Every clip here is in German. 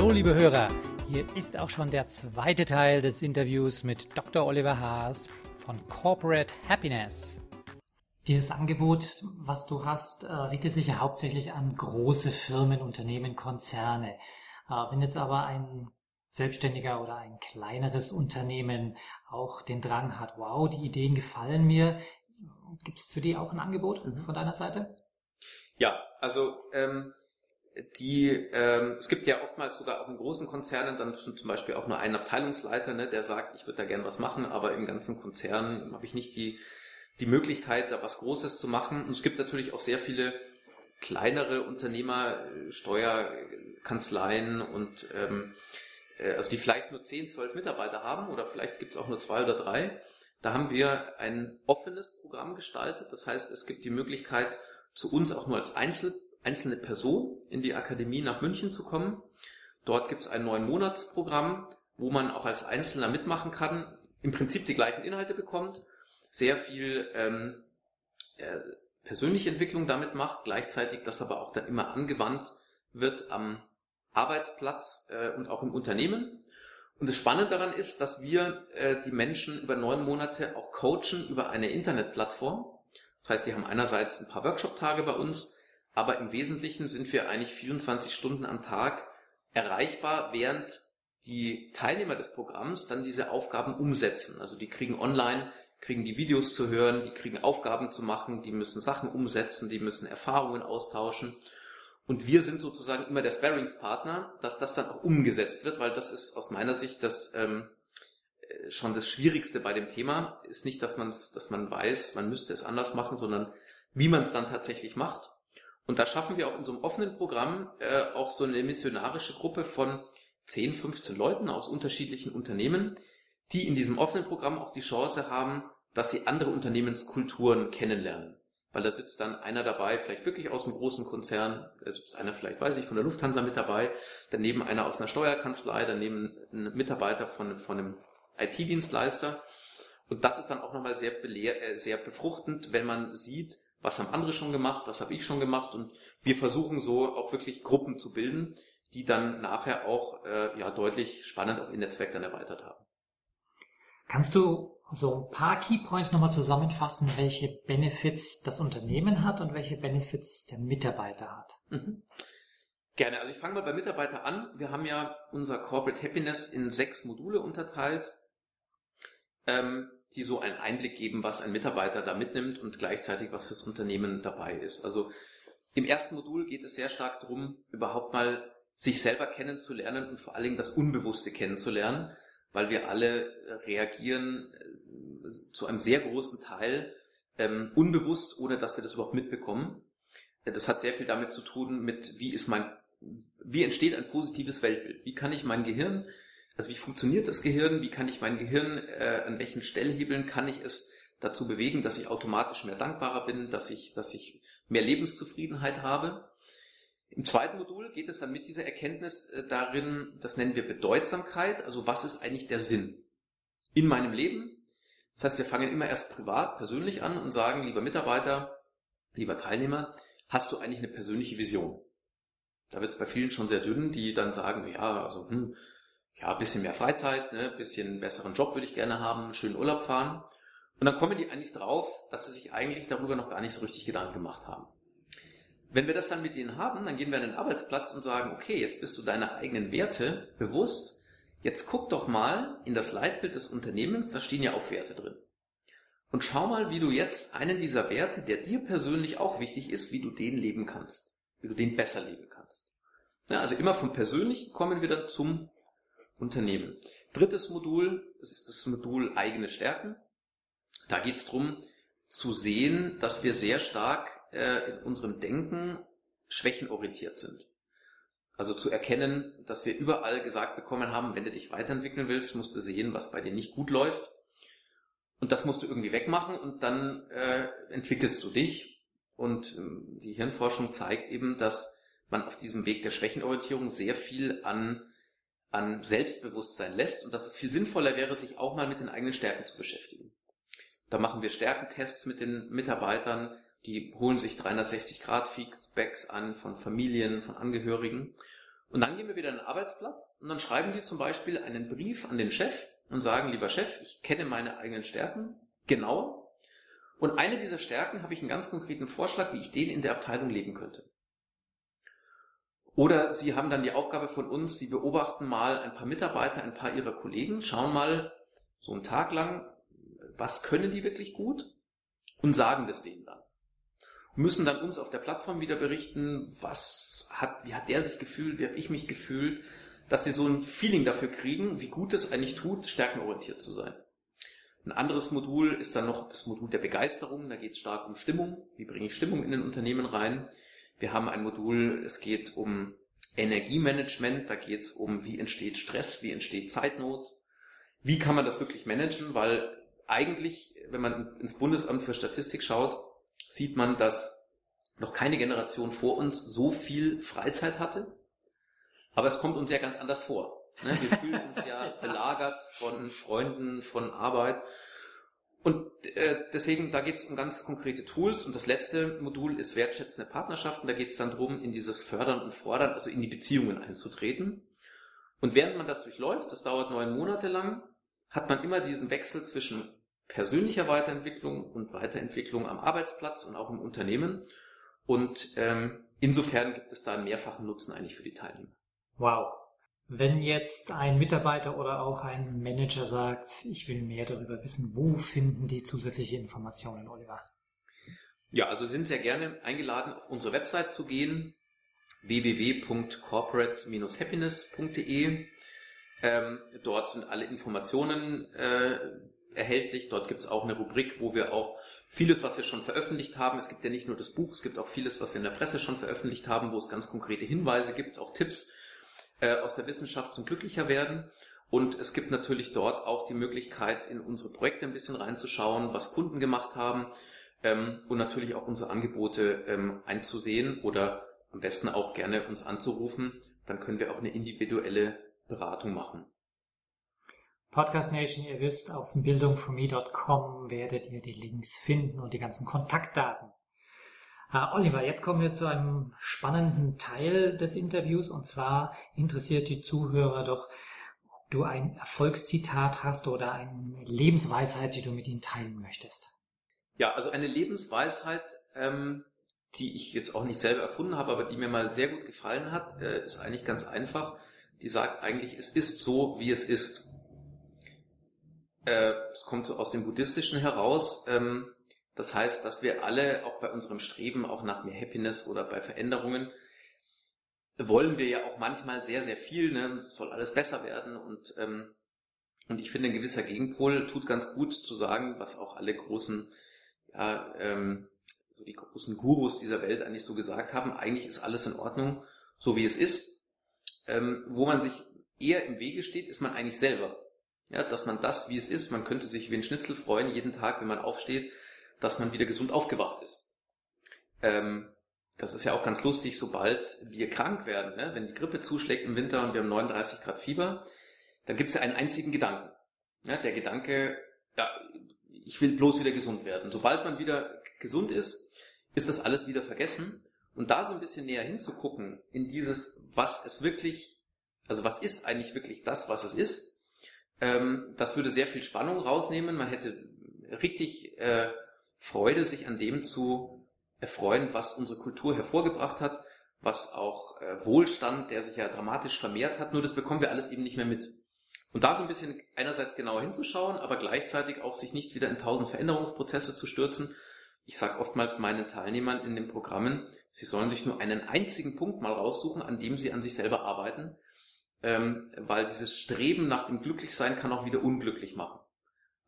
Hallo liebe Hörer, hier ist auch schon der zweite Teil des Interviews mit Dr. Oliver Haas von Corporate Happiness. Dieses Angebot, was du hast, äh, richtet sich ja hauptsächlich an große Firmen, Unternehmen, Konzerne. Äh, wenn jetzt aber ein Selbstständiger oder ein kleineres Unternehmen auch den Drang hat, wow, die Ideen gefallen mir, gibt es für die auch ein Angebot mhm. von deiner Seite? Ja, also ähm, die, ähm, es gibt ja oftmals sogar auch in großen Konzernen dann zum Beispiel auch nur einen Abteilungsleiter, ne, der sagt, ich würde da gern was machen, aber im ganzen Konzern habe ich nicht die, die Möglichkeit, da was Großes zu machen. Und es gibt natürlich auch sehr viele kleinere Unternehmer, Steuerkanzleien und ähm, äh, also die vielleicht nur 10, 12 Mitarbeiter haben oder vielleicht gibt es auch nur zwei oder drei. Da haben wir ein offenes Programm gestaltet. Das heißt, es gibt die Möglichkeit, zu uns auch nur als Einzel einzelne Person in die Akademie nach München zu kommen. Dort gibt es ein neun Monatsprogramm, wo man auch als Einzelner mitmachen kann, im Prinzip die gleichen Inhalte bekommt, sehr viel ähm, äh, persönliche Entwicklung damit macht, gleichzeitig das aber auch dann immer angewandt wird am Arbeitsplatz äh, und auch im Unternehmen. Und das Spannende daran ist, dass wir äh, die Menschen über neun Monate auch coachen über eine Internetplattform. Das heißt, die haben einerseits ein paar Workshop-Tage bei uns, aber im Wesentlichen sind wir eigentlich 24 Stunden am Tag erreichbar, während die Teilnehmer des Programms dann diese Aufgaben umsetzen. Also die kriegen online, kriegen die Videos zu hören, die kriegen Aufgaben zu machen, die müssen Sachen umsetzen, die müssen Erfahrungen austauschen. Und wir sind sozusagen immer der Sparringspartner, dass das dann auch umgesetzt wird, weil das ist aus meiner Sicht das ähm, äh, schon das Schwierigste bei dem Thema. Ist nicht, dass man dass man weiß, man müsste es anders machen, sondern wie man es dann tatsächlich macht. Und da schaffen wir auch in so einem offenen Programm äh, auch so eine missionarische Gruppe von 10, 15 Leuten aus unterschiedlichen Unternehmen, die in diesem offenen Programm auch die Chance haben, dass sie andere Unternehmenskulturen kennenlernen. Weil da sitzt dann einer dabei, vielleicht wirklich aus einem großen Konzern, es ist einer vielleicht, weiß ich, von der Lufthansa mit dabei, daneben einer aus einer Steuerkanzlei, daneben ein Mitarbeiter von, von einem IT-Dienstleister. Und das ist dann auch nochmal sehr, belehr, äh, sehr befruchtend, wenn man sieht, was haben andere schon gemacht, was habe ich schon gemacht und wir versuchen so auch wirklich Gruppen zu bilden, die dann nachher auch äh, ja deutlich spannend auch ihr Netzwerk dann erweitert haben. Kannst du so ein paar Keypoints nochmal zusammenfassen, welche Benefits das Unternehmen hat und welche Benefits der Mitarbeiter hat? Mhm. Gerne. Also ich fange mal bei Mitarbeiter an. Wir haben ja unser Corporate Happiness in sechs Module unterteilt. Ähm, die so einen Einblick geben, was ein Mitarbeiter da mitnimmt und gleichzeitig was fürs Unternehmen dabei ist. Also im ersten Modul geht es sehr stark darum, überhaupt mal sich selber kennenzulernen und vor allen Dingen das Unbewusste kennenzulernen, weil wir alle reagieren äh, zu einem sehr großen Teil ähm, unbewusst, ohne dass wir das überhaupt mitbekommen. Das hat sehr viel damit zu tun mit, wie ist mein, wie entsteht ein positives Weltbild? Wie kann ich mein Gehirn also wie funktioniert das Gehirn? Wie kann ich mein Gehirn, äh, an welchen Stellhebeln kann ich es dazu bewegen, dass ich automatisch mehr dankbarer bin, dass ich, dass ich mehr Lebenszufriedenheit habe? Im zweiten Modul geht es dann mit dieser Erkenntnis äh, darin, das nennen wir Bedeutsamkeit, also was ist eigentlich der Sinn in meinem Leben? Das heißt, wir fangen immer erst privat, persönlich an und sagen, lieber Mitarbeiter, lieber Teilnehmer, hast du eigentlich eine persönliche Vision? Da wird es bei vielen schon sehr dünn, die dann sagen, ja, also hm, ja, bisschen mehr Freizeit, ne, bisschen besseren Job würde ich gerne haben, schönen Urlaub fahren. Und dann kommen die eigentlich drauf, dass sie sich eigentlich darüber noch gar nicht so richtig Gedanken gemacht haben. Wenn wir das dann mit ihnen haben, dann gehen wir an den Arbeitsplatz und sagen, okay, jetzt bist du deine eigenen Werte bewusst. Jetzt guck doch mal in das Leitbild des Unternehmens, da stehen ja auch Werte drin. Und schau mal, wie du jetzt einen dieser Werte, der dir persönlich auch wichtig ist, wie du den leben kannst. Wie du den besser leben kannst. Ja, also immer vom Persönlichen kommen wir dann zum Unternehmen. Drittes Modul, ist das Modul eigene Stärken. Da geht es darum zu sehen, dass wir sehr stark äh, in unserem Denken schwächenorientiert sind. Also zu erkennen, dass wir überall gesagt bekommen haben, wenn du dich weiterentwickeln willst, musst du sehen, was bei dir nicht gut läuft. Und das musst du irgendwie wegmachen und dann äh, entwickelst du dich. Und ähm, die Hirnforschung zeigt eben, dass man auf diesem Weg der Schwächenorientierung sehr viel an, an Selbstbewusstsein lässt und dass es viel sinnvoller wäre, sich auch mal mit den eigenen Stärken zu beschäftigen. Da machen wir Stärkentests mit den Mitarbeitern, die holen sich 360 Grad Feedbacks an von Familien, von Angehörigen. Und dann gehen wir wieder an den Arbeitsplatz und dann schreiben die zum Beispiel einen Brief an den Chef und sagen, lieber Chef, ich kenne meine eigenen Stärken genauer. Und eine dieser Stärken habe ich einen ganz konkreten Vorschlag, wie ich den in der Abteilung leben könnte. Oder Sie haben dann die Aufgabe von uns, Sie beobachten mal ein paar Mitarbeiter, ein paar Ihrer Kollegen, schauen mal so einen Tag lang, was können die wirklich gut und sagen das denen dann müssen dann uns auf der Plattform wieder berichten, was hat, wie hat der sich gefühlt, wie habe ich mich gefühlt, dass sie so ein Feeling dafür kriegen, wie gut es eigentlich tut, stärkenorientiert zu sein. Ein anderes Modul ist dann noch das Modul der Begeisterung, da geht es stark um Stimmung, wie bringe ich Stimmung in den Unternehmen rein. Wir haben ein Modul, es geht um Energiemanagement, da geht es um, wie entsteht Stress, wie entsteht Zeitnot, wie kann man das wirklich managen, weil eigentlich, wenn man ins Bundesamt für Statistik schaut, sieht man, dass noch keine Generation vor uns so viel Freizeit hatte. Aber es kommt uns ja ganz anders vor. Ne? Wir fühlen uns ja belagert von Freunden, von Arbeit. Und äh, deswegen, da geht es um ganz konkrete Tools. Und das letzte Modul ist wertschätzende Partnerschaften. Da geht es dann darum, in dieses Fördern und Fordern, also in die Beziehungen einzutreten. Und während man das durchläuft, das dauert neun Monate lang, hat man immer diesen Wechsel zwischen persönlicher Weiterentwicklung und Weiterentwicklung am Arbeitsplatz und auch im Unternehmen. Und ähm, insofern gibt es da einen mehrfachen Nutzen eigentlich für die Teilnehmer. Wow. Wenn jetzt ein Mitarbeiter oder auch ein Manager sagt, ich will mehr darüber wissen, wo finden die zusätzliche Informationen, Oliver? Ja, also sind sehr gerne eingeladen, auf unsere Website zu gehen, www.corporate-happiness.de. Ähm, dort sind alle Informationen äh, erhältlich. Dort gibt es auch eine Rubrik, wo wir auch vieles, was wir schon veröffentlicht haben, es gibt ja nicht nur das Buch, es gibt auch vieles, was wir in der Presse schon veröffentlicht haben, wo es ganz konkrete Hinweise gibt, auch Tipps äh, aus der Wissenschaft zum glücklicher werden. Und es gibt natürlich dort auch die Möglichkeit, in unsere Projekte ein bisschen reinzuschauen, was Kunden gemacht haben ähm, und natürlich auch unsere Angebote ähm, einzusehen oder am besten auch gerne uns anzurufen. Dann können wir auch eine individuelle Beratung machen. Podcast Nation, ihr wisst, auf bildungforme.com werdet ihr die Links finden und die ganzen Kontaktdaten. Uh, Oliver, jetzt kommen wir zu einem spannenden Teil des Interviews und zwar interessiert die Zuhörer doch, ob du ein Erfolgszitat hast oder eine Lebensweisheit, die du mit ihnen teilen möchtest. Ja, also eine Lebensweisheit, ähm, die ich jetzt auch nicht selber erfunden habe, aber die mir mal sehr gut gefallen hat, äh, ist eigentlich ganz einfach. Die sagt eigentlich, es ist so, wie es ist äh, es kommt so aus dem Buddhistischen heraus. Ähm, das heißt, dass wir alle auch bei unserem Streben auch nach mehr Happiness oder bei Veränderungen wollen wir ja auch manchmal sehr, sehr viel. Ne? Es soll alles besser werden und ähm, und ich finde, ein gewisser Gegenpol tut ganz gut zu sagen, was auch alle großen, ja, ähm, so die großen Gurus dieser Welt eigentlich so gesagt haben. Eigentlich ist alles in Ordnung, so wie es ist. Ähm, wo man sich eher im Wege steht, ist man eigentlich selber. Ja, dass man das, wie es ist, man könnte sich wie ein Schnitzel freuen, jeden Tag, wenn man aufsteht, dass man wieder gesund aufgewacht ist. Ähm, das ist ja auch ganz lustig, sobald wir krank werden, ne? wenn die Grippe zuschlägt im Winter und wir haben 39 Grad Fieber, dann gibt es ja einen einzigen Gedanken. Ja, der Gedanke, ja, ich will bloß wieder gesund werden. Sobald man wieder gesund ist, ist das alles wieder vergessen. Und da so ein bisschen näher hinzugucken in dieses, was es wirklich, also was ist eigentlich wirklich das, was es ist, ähm, das würde sehr viel Spannung rausnehmen. Man hätte richtig äh, Freude, sich an dem zu erfreuen, was unsere Kultur hervorgebracht hat, was auch äh, Wohlstand, der sich ja dramatisch vermehrt hat. Nur das bekommen wir alles eben nicht mehr mit. Und da so ein bisschen einerseits genauer hinzuschauen, aber gleichzeitig auch sich nicht wieder in tausend Veränderungsprozesse zu stürzen. Ich sage oftmals meinen Teilnehmern in den Programmen, sie sollen sich nur einen einzigen Punkt mal raussuchen, an dem sie an sich selber arbeiten ähm, weil dieses Streben nach dem Glücklichsein kann auch wieder unglücklich machen.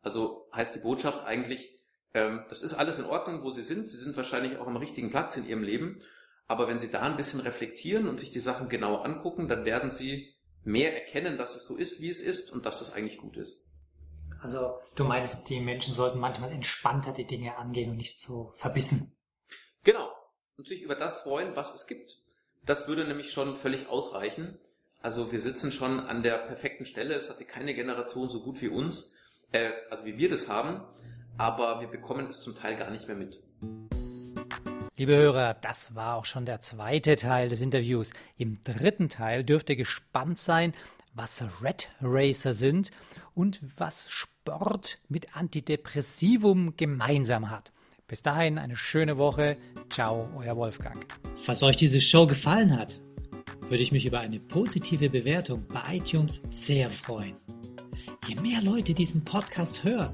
Also heißt die Botschaft eigentlich, ähm, das ist alles in Ordnung, wo Sie sind. Sie sind wahrscheinlich auch am richtigen Platz in Ihrem Leben. Aber wenn Sie da ein bisschen reflektieren und sich die Sachen genauer angucken, dann werden Sie mehr erkennen, dass es so ist, wie es ist und dass das eigentlich gut ist. Also du meinst, die Menschen sollten manchmal entspannter die Dinge angehen und nicht so verbissen. Genau. Und sich über das freuen, was es gibt. Das würde nämlich schon völlig ausreichen. Also wir sitzen schon an der perfekten Stelle. Es hatte keine Generation so gut wie uns, äh, also wie wir das haben, aber wir bekommen es zum Teil gar nicht mehr mit. Liebe Hörer, das war auch schon der zweite Teil des Interviews. Im dritten Teil dürft ihr gespannt sein, was Red Racer sind und was Sport mit Antidepressivum gemeinsam hat. Bis dahin eine schöne Woche. Ciao, euer Wolfgang. Falls euch diese Show gefallen hat, würde ich mich über eine positive Bewertung bei iTunes sehr freuen. Je mehr Leute diesen Podcast hören,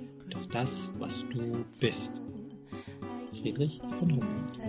das, was du bist. Friedrich von Humboldt.